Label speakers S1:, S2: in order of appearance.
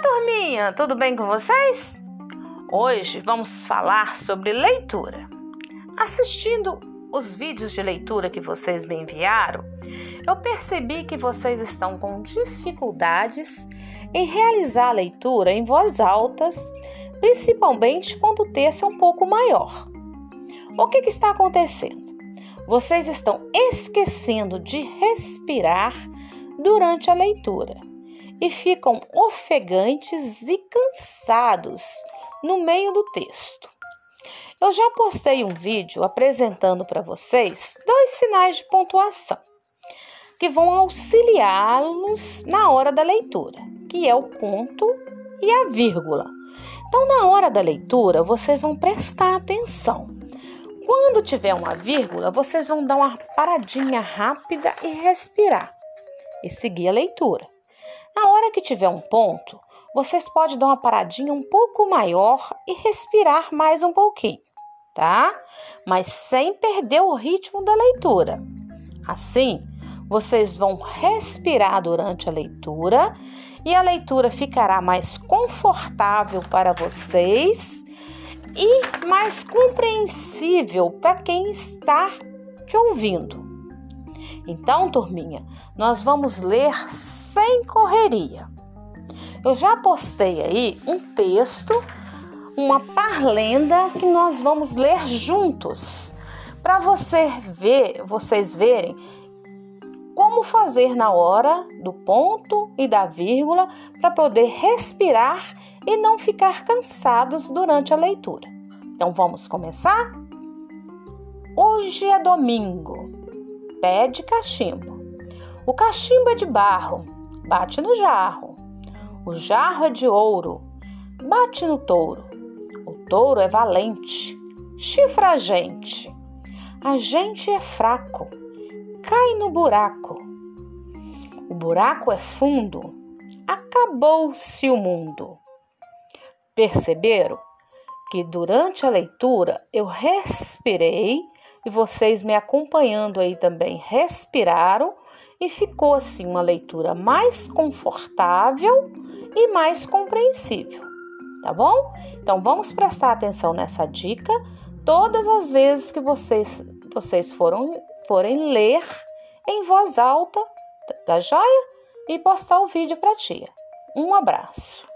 S1: turminha, tudo bem com vocês? Hoje vamos falar sobre leitura. Assistindo os vídeos de leitura que vocês me enviaram, eu percebi que vocês estão com dificuldades em realizar a leitura em voz alta, principalmente quando o texto é um pouco maior. O que, que está acontecendo? Vocês estão esquecendo de respirar durante a leitura e ficam ofegantes e cansados no meio do texto. Eu já postei um vídeo apresentando para vocês dois sinais de pontuação que vão auxiliá-los na hora da leitura, que é o ponto e a vírgula. Então, na hora da leitura, vocês vão prestar atenção. Quando tiver uma vírgula, vocês vão dar uma paradinha rápida e respirar e seguir a leitura. Na hora que tiver um ponto, vocês podem dar uma paradinha um pouco maior e respirar mais um pouquinho, tá? Mas sem perder o ritmo da leitura. Assim, vocês vão respirar durante a leitura e a leitura ficará mais confortável para vocês e mais compreensível para quem está te ouvindo. Então, turminha, nós vamos ler sem correria. Eu já postei aí um texto, uma parlenda que nós vamos ler juntos, para você ver, vocês verem como fazer na hora do ponto e da vírgula para poder respirar e não ficar cansados durante a leitura. Então vamos começar? Hoje é domingo pé de cachimbo. O cachimbo é de barro, bate no jarro. O jarro é de ouro, bate no touro. O touro é valente, chifra a gente. A gente é fraco, cai no buraco. O buraco é fundo, acabou-se o mundo. Perceberam que durante a leitura eu respirei e vocês me acompanhando aí também respiraram e ficou assim uma leitura mais confortável e mais compreensível, tá bom? Então vamos prestar atenção nessa dica todas as vezes que vocês vocês foram forem ler em voz alta, da joia? E postar o vídeo para tia. Um abraço.